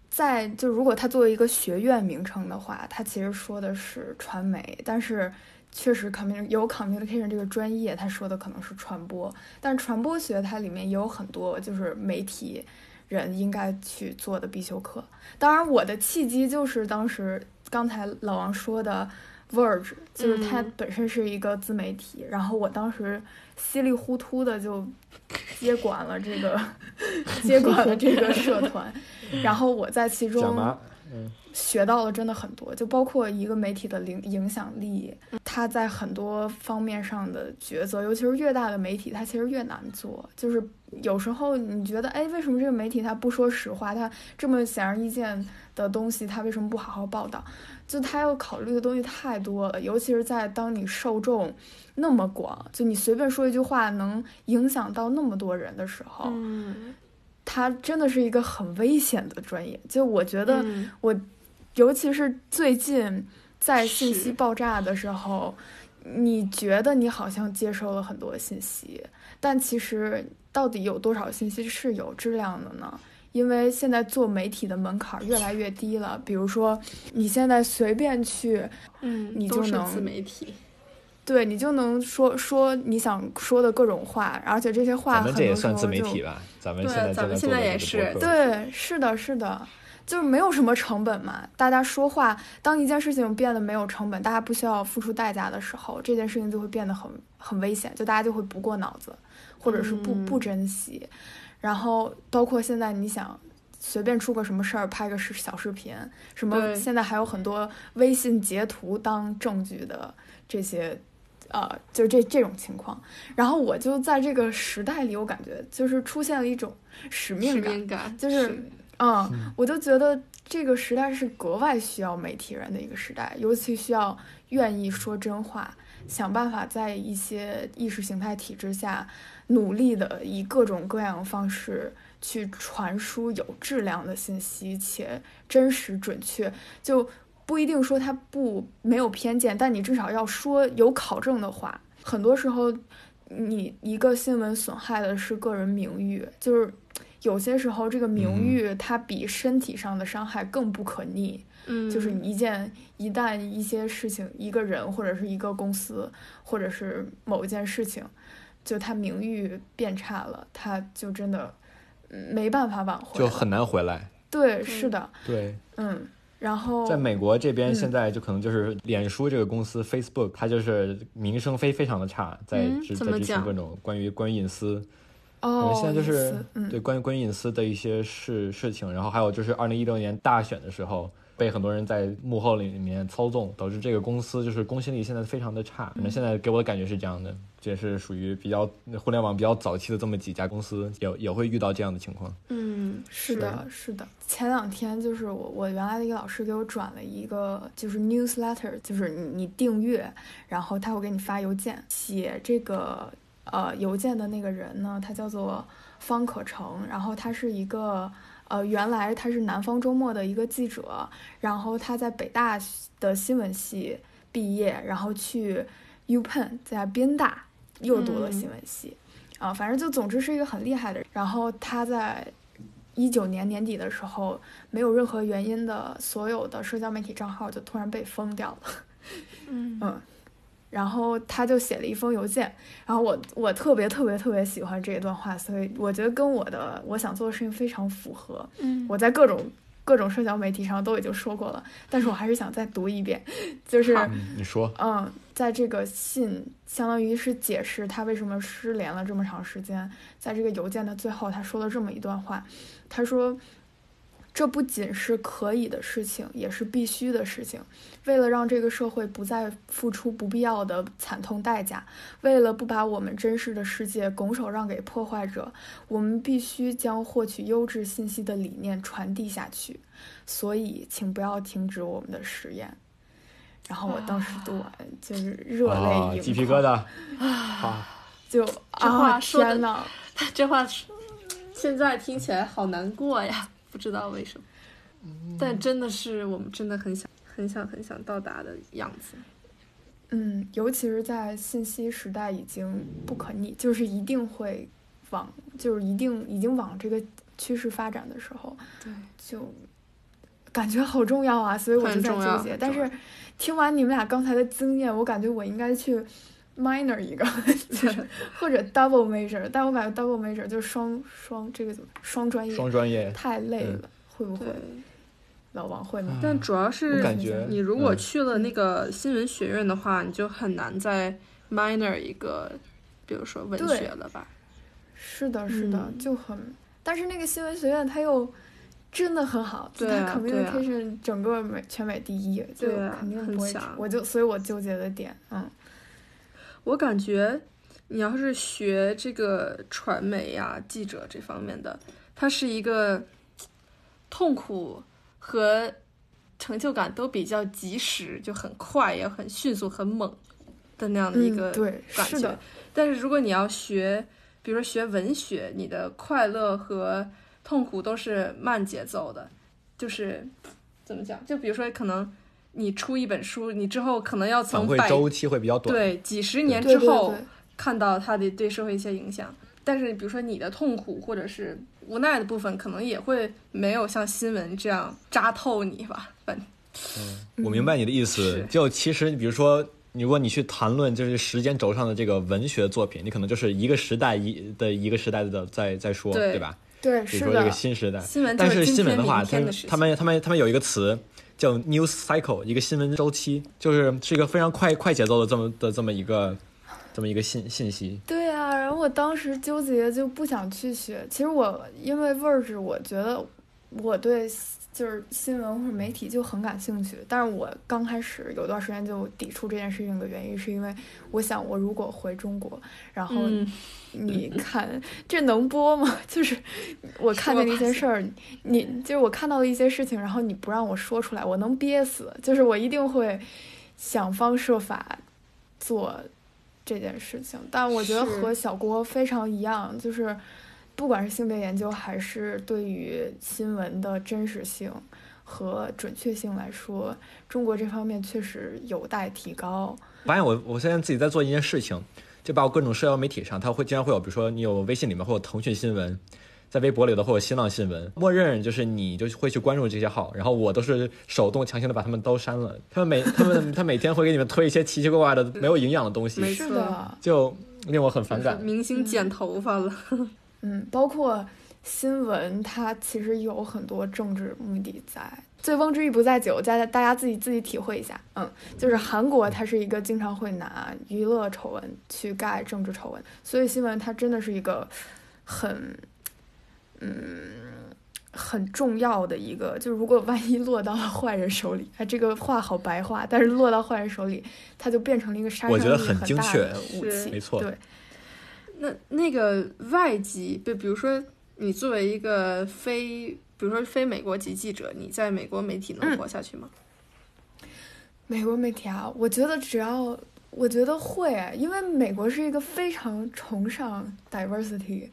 在就如果它作为一个学院名称的话，它其实说的是传媒，但是确实 commun 有 communication 这个专业，他说的可能是传播，但传播学它里面也有很多就是媒体人应该去做的必修课。当然，我的契机就是当时刚才老王说的。Verge 就是它嗯本身是一个自媒体，然后我当时稀里糊涂的就接管了这个 接管了这个社团，然后我在其中学到了真的很多，就包括一个媒体的影影响力，它在很多方面上的抉择，尤其是越大的媒体，它其实越难做。就是有时候你觉得，哎，为什么这个媒体它不说实话？它这么显而易见的东西，它为什么不好好报道？就它要考虑的东西太多了，尤其是在当你受众那么广，就你随便说一句话能影响到那么多人的时候，嗯，它真的是一个很危险的专业。就我觉得。嗯尤其是最近在信息爆炸的时候，你觉得你好像接收了很多信息，但其实到底有多少信息是有质量的呢？因为现在做媒体的门槛越来越低了，比如说你现在随便去，嗯，你就能自媒体，对你就能说说你想说的各种话，而且这些话咱们这也很多时候算自媒就体吧？咱们对现在咱们现在也是对，是的，是的，就是没有什么成本嘛。大家说话，当一件事情变得没有成本，大家不需要付出代价的时候，这件事情就会变得很很危险，就大家就会不过脑子，或者是不嗯不珍惜。然后包括现在你想。随便出个什么事儿，拍个视小视频，什么现在还有很多微信截图当证据的这些，呃，就是这这种情况。然后我就在这个时代里，我感觉就是出现了一种使命使感，命感就是嗯，我就觉得这个时代是格外需要媒体人的一个时代，尤其需要愿意说真话，想办法在一些意识形态体制下，努力的以各种各样的方式去传输有质量的信息，且真实准确，就不一定说它不没有偏见，但你至少要说有考证的话。很多时候，你一个新闻损害的是个人名誉，就是有些时候这个名誉它比身体上的伤害更不可逆。嗯，就是你一件一旦一些事情，一个人或者是一个公司，或者是某一件事情，就他名誉变差了，他就真的嗯没办法挽回。就很难回来。对，是的，对，嗯，然后在美国这边，嗯现在就可能就是脸书这个公司 Facebook，它就是名声非非常的差，在在怎么讲执行各种关于关于隐私，哦，现在就是嗯，对关于关于隐私的一些事事情，然后还有就是二零一六年大选的时候，被很多人在幕后里里面操纵，导致这个公司就是公信力现在非常的差。反正现在给我的感觉是这样的，这也是属于比较互联网比较早期的这么几家公司，也也会遇到这样的情况。嗯，是的，是的。前两天就是我我原来的一个老师给我转了一个就是 newsletter，就是你你订阅，然后他会给你发邮件。写这个呃邮件的那个人呢，他叫做方可成，然后他是一个呃原来他是南方周末的一个记者，然后他在北大的新闻系毕业，然后去 UPenn 在宾大又读了新闻系。啊，反正就总之是一个很厉害的人。然后他在一九年年底的时候，没有任何原因的所有的社交媒体账号就突然被封掉了。嗯 嗯，然后他就写了一封邮件，然后我我特别特别特别喜欢这一段话，所以我觉得跟我的我想做的事情非常符合。嗯我在各种各种社交媒体上都已经说过了，但是我还是想再读一遍，就是你说，嗯，在这个信相当于是解释他为什么失联了这么长时间，在这个邮件的最后，他说了这么一段话，他说。这不仅是可以的事情，也是必须的事情。为了让这个社会不再付出不必要的惨痛代价，为了不把我们真实的世界拱手让给破坏者，我们必须将获取优质信息的理念传递下去。所以，请不要停止我们的实验。然后我当时读完就是热啊泪盈眶，鸡皮疙瘩，啊，就这啊话说的天呐，这话说现在听起来好难过呀，不知道为什么，但真的是我们真的很想、很想、很想到达的样子。嗯，尤其是在信息时代已经不可逆，就是一定会往，就是一定已经往这个趋势发展的时候，对，就感觉好重要啊，所以我就在纠结。但是听完你们俩刚才的经验，我感觉我应该去 minor 一个，就是或者 double major，但我感觉 double major 就是双双这个怎么双专业，双专业，太累嗯了，会不会，老王会吗？但主要是感觉你如果嗯去了那个新闻学院的话，你就很难再 minor 一个，比如说文学了吧？是的，是的，嗯就很，但是那个新闻学院它又真的很好，就它 communication 整个美全美第一，就对啊肯定不会很强，我就所以我纠结的点，嗯我感觉你要是学这个传媒呀、记者这方面的，它是一个痛苦和成就感都比较及时，就很快，也很迅速、很猛的那样的一个感觉。是，但是如果你要学，比如说学文学，你的快乐和痛苦都是慢节奏的，就是怎么讲？就比如说，可能你出一本书，你之后可能要从百周期会比较短。对几十年之后，看到它的对社会一些影响。但是比如说你的痛苦或者是无奈的部分，可能也会没有像新闻这样扎透你吧。反我明白你的意思是。就其实，比如说，如果你去谈论就是时间轴上的这个文学作品，你可能就是一个时代一的一个时代的在在说，对对吧？对，是的比如说这个，新时代，新闻就但是新闻的话，他们他们他们有一个词叫 news cycle，一个新闻周期，就是是一个非常快快节奏的这么的这么一个这么一个信信息。对啊，然后我当时纠结就不想去学。其实我因为 verge，，我觉得我对就是新闻或者媒体就很感兴趣，但是我刚开始有段时间就抵触这件事情的原因，是因为我想我如果回中国，然后嗯，你看这能播吗？就是我看见了一些事儿，你就是我看到了一些事情，然后你不让我说出来，我能憋死。就是我一定会想方设法做这件事情。但我觉得和小郭非常一样，就是不管是性别研究，还是对于新闻的真实性和准确性来说，中国这方面确实有待提高。发现我我现在自己在做一件事情，就把我各种社交媒体上，它会经常会有，比如说你有微信里面会有腾讯新闻，在微博里的会有新浪新闻，默认就是你就会去关注这些号，然后我都是手动强行的把他们都删了。他们每他们他每天会给你们推一些奇奇怪怪的没有营养的东西，是没错的，就令我很反感。明星剪头发了，嗯，包括新闻，它其实有很多政治目的在。醉翁之意不在酒，大家大家自己自己体会一下。嗯，就是韩国，它是一个经常会拿娱乐丑闻去盖政治丑闻，所以新闻它真的是一个很，嗯，很重要的一个。就如果万一落到了坏人手里，哎，这个话好白话，但是落到坏人手里，它就变成了一个杀伤力我觉得很很大精确是的武器。没错对，那那个外籍，就比如说你作为一个非，比如说非美国籍记者，你在美国媒体能嗯活下去吗？美国媒体啊，我觉得只要我觉得会，因为美国是一个非常崇尚 diversity，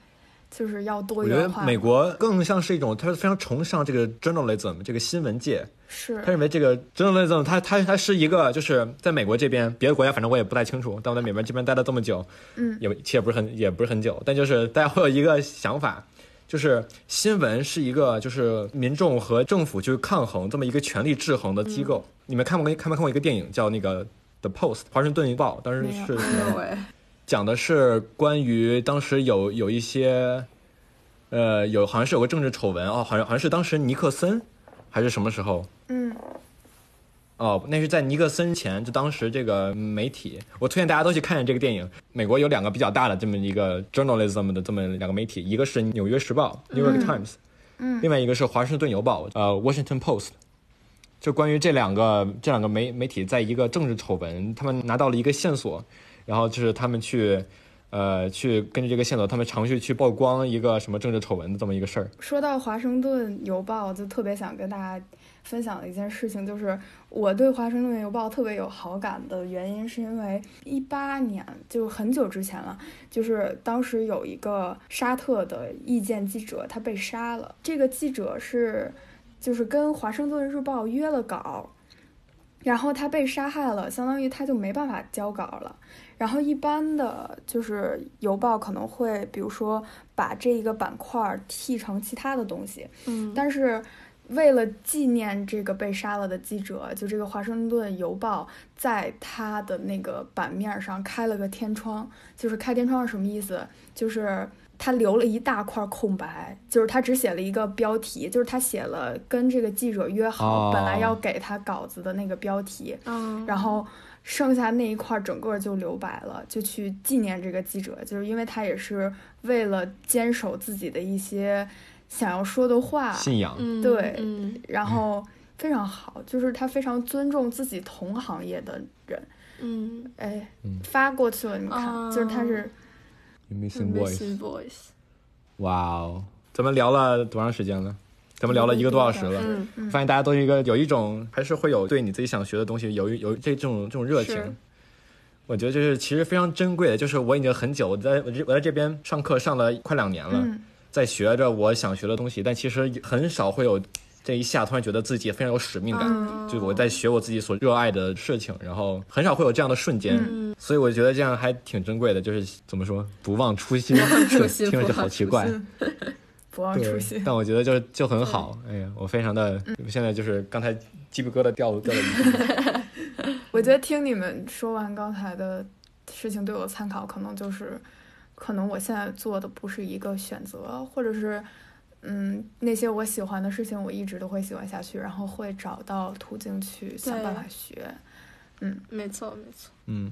就是要多元化我觉得。美国更像是一种，他非常崇尚这个 journalism 这个新闻界，是他认为这个 journalism 他他他是一个，就是在美国这边，别的国家反正我也不太清楚，但我在美国这边待了这么久，嗯也其实也不是很也不是很久，但就是大家会有一个想法，就是新闻是一个就是民众和政府就是抗衡这么一个权力制衡的机构。你们看没看没看过一个电影叫那个《The Post》华盛顿邮报？当时是没有哎，讲的是关于当时有有一些，呃，有好像是有个政治丑闻哦，好像好像是当时尼克森还是什么时候嗯哦，那是在尼克森前，就当时这个媒体，我推荐大家都去看看这个电影。美国有两个比较大的这么一个 journalism 的这么两个媒体，一个是《纽约时报》（New York Times），嗯另外一个是《华盛顿邮报》呃，《Washington Post》。就关于这两个这两个媒媒体在一个政治丑闻，他们拿到了一个线索，然后就是他们去，呃，去根据这个线索，他们尝试去曝光一个什么政治丑闻的这么一个事儿。说到《华盛顿邮报》，就特别想跟大家分享的一件事情，就是我对《华盛顿邮报》特别有好感的原因，是因为一八年就很久之前了，就是当时有一个沙特的意见记者，他被杀了。这个记者是就是跟《华盛顿日报》约了稿，然后他被杀害了，相当于他就没办法交稿了。然后一般的就是邮报可能会，比如说把这一个板块儿替成其他的东西，嗯，但是为了纪念这个被杀了的记者，就这个华盛顿邮报在它的那个版面上开了个天窗，就是开天窗是什么意思？就是他留了一大块空白，就是他只写了一个标题，就是他写了跟这个记者约好、哦本来要给他稿子的那个标题，嗯，然后剩下那一块儿整个就留白了，就去纪念这个记者，就是因为他也是为了坚守自己的一些想要说的话，信仰，嗯，对嗯然后非常好，就是他非常尊重自己同行业的人。嗯。哎嗯，发过去了，你看，哦就是他是。Missing Voice，哇哦，咱们聊了多长时间了？咱们聊了一个多小时了。发现大家都是一个有一种，还是会有对你自己想学的东西有一有这这种这种热情。我觉得就是其实非常珍贵的，就是我已经很久我在我这我在这边上课上了快两年了，嗯在学着我想学的东西，但其实很少会有这一下突然觉得自己非常有使命感，嗯就我在学我自己所热爱的事情，然后很少会有这样的瞬间，嗯所以我觉得这样还挺珍贵的。就是怎么说，不忘初心，初心 听着就好奇怪。不忘初心。但我觉得就就很好，哎呀，我非常的，现在就是刚才鸡皮疙瘩掉掉了一地。我觉得听你们说完刚才的事情，对我参考可能就是，可能我现在做的不是一个选择，或者是，嗯，那些我喜欢的事情，我一直都会喜欢下去，然后会找到途径去想办法学。嗯没错没错，嗯，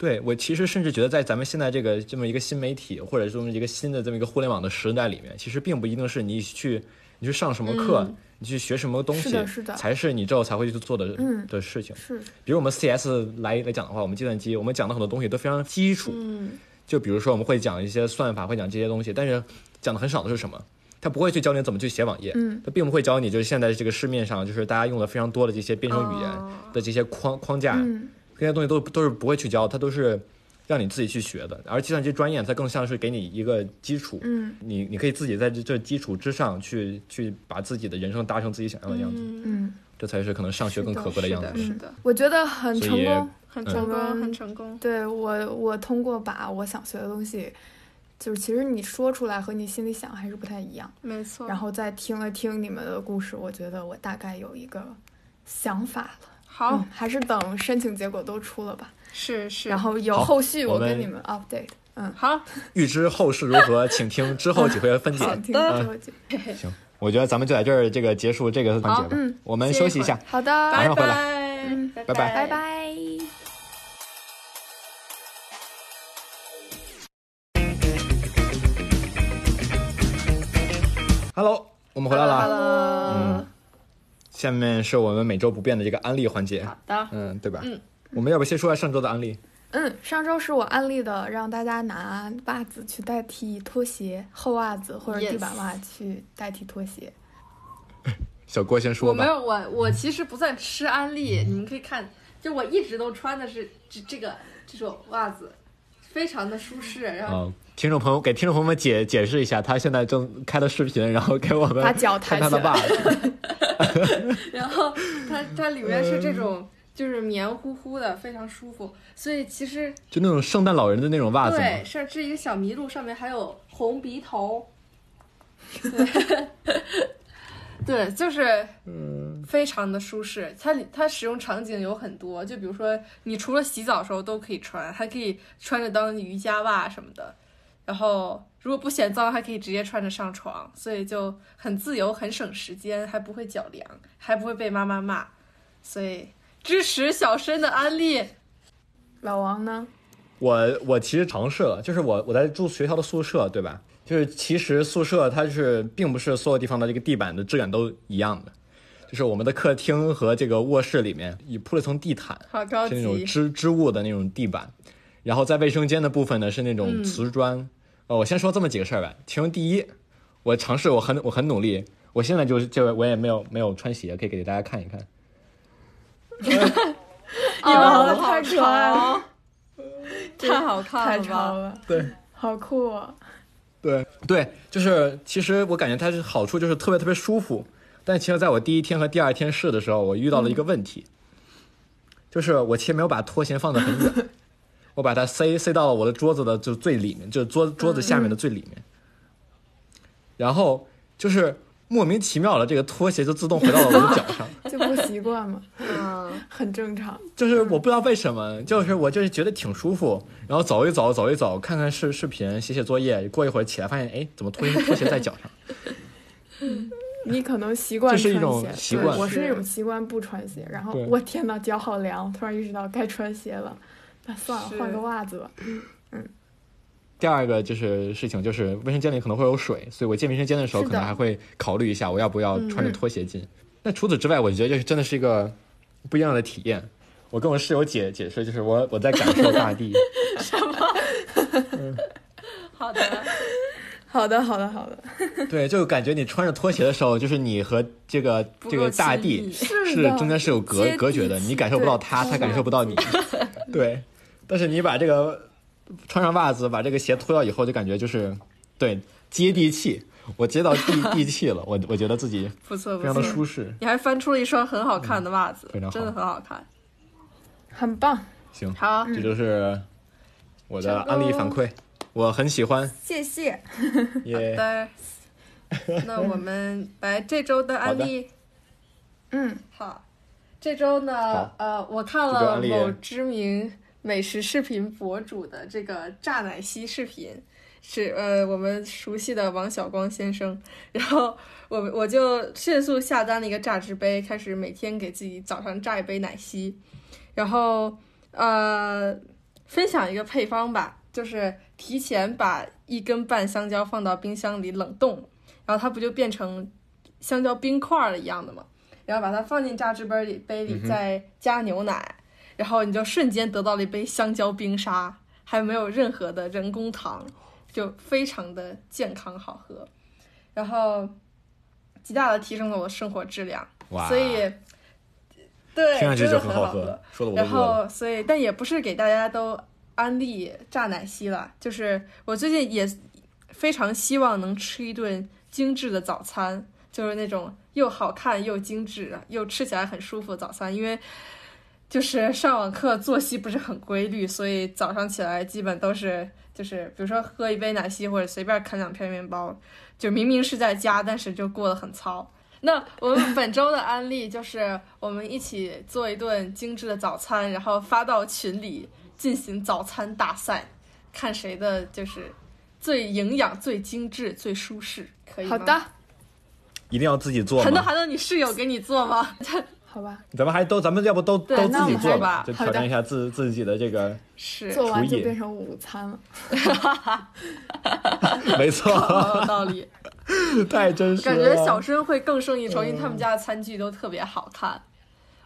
对我其实甚至觉得，在咱们现在这个这么一个新媒体，或者这么一个新的这么一个互联网的时代里面，其实并不一定是你去你去上什么课，嗯你去学什么东西是的，是的才是你之后才会去做的、嗯的事情。是，比如我们 CS 来来讲的话，我们计算机，我们讲的很多东西都非常基础，嗯就比如说我们会讲一些算法，会讲这些东西，但是讲的很少的是什么？他不会去教你怎么去写网页，嗯他并不会教你就是现在这个市面上就是大家用的非常多的这些编程语言哦的这些框框架，嗯这些东西都都是不会去教，它都是让你自己去学的。而计算机专业它更像是给你一个基础，嗯你你可以自己在这这基础之上去去把自己的人生搭成自己想要的样子，嗯，嗯，这才是可能上学更可贵的样子是。的，是的，我觉得很成功。很成功，嗯很成功，对我，我通过把我想学的东西，就是其实你说出来和你心里想还是不太一样。没错。然后再听了听你们的故事，我觉得我大概有一个想法了。好嗯，还是等申请结果都出了吧。是是，然后有后续我跟你们 update。嗯，好，预知后事如何，请听之后几回分解。请听的行，我觉得咱们就在这儿这个结束这个环节吧。嗯我们休息一下。好的，拜马上回来拜，嗯拜拜拜拜拜。Hello，我们回来了。Hello，嗯下面是我们每周不变的这个安利环节。好的，嗯，对吧？嗯，我们要不先说下上周的安利？嗯，上周是我安利的，让大家拿袜子去代替拖鞋，厚袜子或者地板袜去代替拖鞋。小郭先说吧。我没有，我我其实不算吃安利，你们可以看，就我一直都穿的是这这个这种袜子，非常的舒适，然后啊，听众朋友给听众朋友们解解释一下，他现在正开的视频，然后给我们把脚抬看他的起来袜子。然后它它里面是这种就是棉乎乎的，非常舒服，所以其实就那种圣诞老人的那种袜子对，嘛。是是一个小麋鹿，上面还有红鼻头，对，就是嗯，非常的舒适。它里它使用场景有很多，就比如说你除了洗澡的时候都可以穿，还可以穿着当瑜伽袜什么的。然后如果不嫌脏，还可以直接穿着上床，所以就很自由，很省时间，还不会脚凉，还不会被妈妈骂。所以支持小申的安利。老王呢？我我其实尝试了，就是我我在住学校的宿舍，对吧？就是其实宿舍它是并不是所有地方的这个地板的质感都一样的，就是我们的客厅和这个卧室里面也铺了层地毯，好高级是那种级，织织物的那种地板，然后在卫生间的部分呢是那种嗯瓷砖。呃，我先说这么几个事儿吧。其中第一，我尝试，我很我很努力，我现在就是就我也没有没有穿鞋，可以给大家看一看。你们哦 好太可爱了，太好看了吧？潮了，对好酷啊！对对，就是其实我感觉它是好处就是特别特别舒服，但其实在我第一天和第二天试的时候，我遇到了一个问题，就是我其实没有把拖鞋放得很远，我把它塞塞到了我的桌子的就最里面，就是桌桌子下面的最里面，然后就是莫名其妙的这个拖鞋就自动回到了我的脚上，就不习惯嘛，嗯，很正常。就是我不知道为什么，就是我就是觉得挺舒服，然后走一走走一走，看看视视频，写写作业，过一会儿起来发现，哎，怎么拖鞋拖鞋在脚上？你可能习惯这是一穿鞋，种习惯我是是那种习惯不穿鞋，然后我天呐，脚好凉，突然意识到该穿鞋了，那算了，换个袜子吧。嗯。第二个就是事情，就是卫生间里可能会有水，所以我进卫生间的时候可能还会考虑一下，我要不要穿着拖鞋进。那除此之外，我觉得这真的是一个不一样的体验。我跟我室友解解释，就是我我在感受大地，什么？好的，好的，好的，好的，对，就感觉你穿着拖鞋的时候，就是你和这个这个大地密。是的。中间是有隔隔绝的，你感受不到对他，他感受不到你，对。但是你把这个穿上袜子，把这个鞋脱掉以后，就感觉就是对接地气，我接到地 地气了，我我觉得自己不错非常的不错。舒适。你还翻出了一双很好看的袜子，非常好真的很好看。很棒，行，好，这就是我的案例反馈，我很喜欢，谢谢。好的。那我们来这周的案例。嗯，好，这周呢，呃，我看了某知名美食视频博主的这个榨奶昔视频，是呃我们熟悉的王小光先生，然后我我就迅速下单了一个榨汁杯，开始每天给自己早上榨一杯奶昔，然后呃分享一个配方吧，就是提前把一根半香蕉放到冰箱里冷冻，然后它不就变成香蕉冰块儿一样的吗？然后把它放进榨汁杯里，杯里再加牛奶，然后你就瞬间得到了一杯香蕉冰沙，还没有任何的人工糖，就非常的健康好喝，然后极大的提升了我的生活质量，哇，所以对，听上去真就很好喝。说的我都然。后，所以但也不是给大家都安利榨奶昔了，就是我最近也非常希望能吃一顿精致的早餐，就是那种又好看又精致，又吃起来很舒服的早餐。因为就是上网课作息不是很规律，所以早上起来基本都是就是比如说喝一杯奶昔或者随便啃两片面包，就明明是在家，但是就过得很糙。那我们本周的安利就是我们一起做一顿精致的早餐，然后发到群里进行早餐大赛，看谁的就是最营养、最精致、最舒适，可以吗？好的，一定要自己做吗？还能还能你室友给你做吗？好吧，咱们还都，咱们要不都都自己做吧就挑战一下自自己的这个，是，做完就变成午餐了。没错，好 有道理。太真实了。感觉小申会更胜一筹，因为他们家的餐具都特别好看，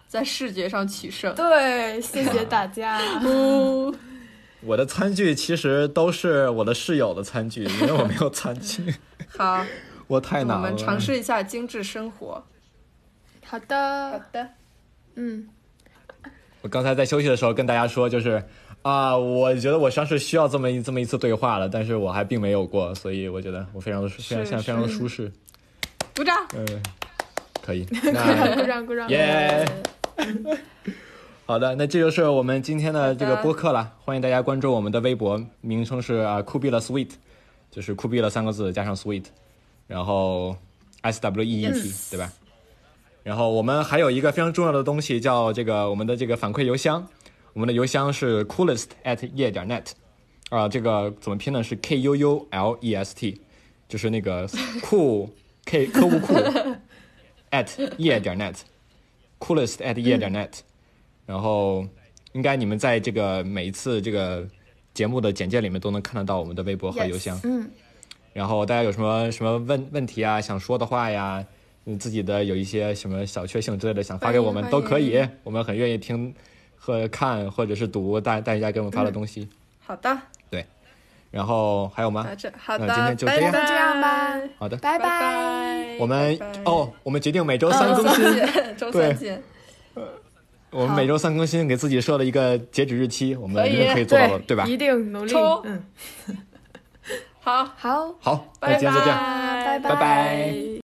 在视觉上取胜。对，谢谢大家。呜，我的餐具其实都是我的室友的餐具，因为我没有餐具，好，我太难了。我们尝试一下精致生活。好的好的，嗯，我刚才在休息的时候跟大家说，就是啊，我觉得我像是需要这么一这么一次对话了，但是我还并没有过，所以我觉得我非常的非常现在非常的舒适。鼓掌。嗯，可以。鼓掌鼓掌鼓掌。耶，好的，那这就是我们今天的这个播客了。欢迎大家关注我们的微博，名称是啊酷毙了 sweet，就是酷毙了三个字加上 sweet。然后 S W E E T Yes 对吧？然后我们还有一个非常重要的东西叫这个我们的这个反馈邮箱，我们的邮箱是 coolest at 业点 net，啊、这个怎么拼呢？是 K U U L E S T，就是那个酷 K 客户库 at 业点 net，coolest at 业点 net，、然后应该你们在这个每一次这个节目的简介里面都能看得到我们的微博和邮箱。嗯，然后大家有什么什么问问题啊，想说的话呀，嗯，自己的有一些什么小确幸之类的，想发给我们都可以，我们很愿意听和看或者是读大大家给我们发的东西。好的，对。然后还有吗？那？这好的，那今天就这样。这样吧好的，拜拜。拜。我们拜拜。哦，我们决定每周三更新，见，周对三见。我们每周三更新，给自己设了一个截止日期，我们一定可以做到的，对吧？一定努力。好，好，好，那拜今天就这样。拜拜。拜拜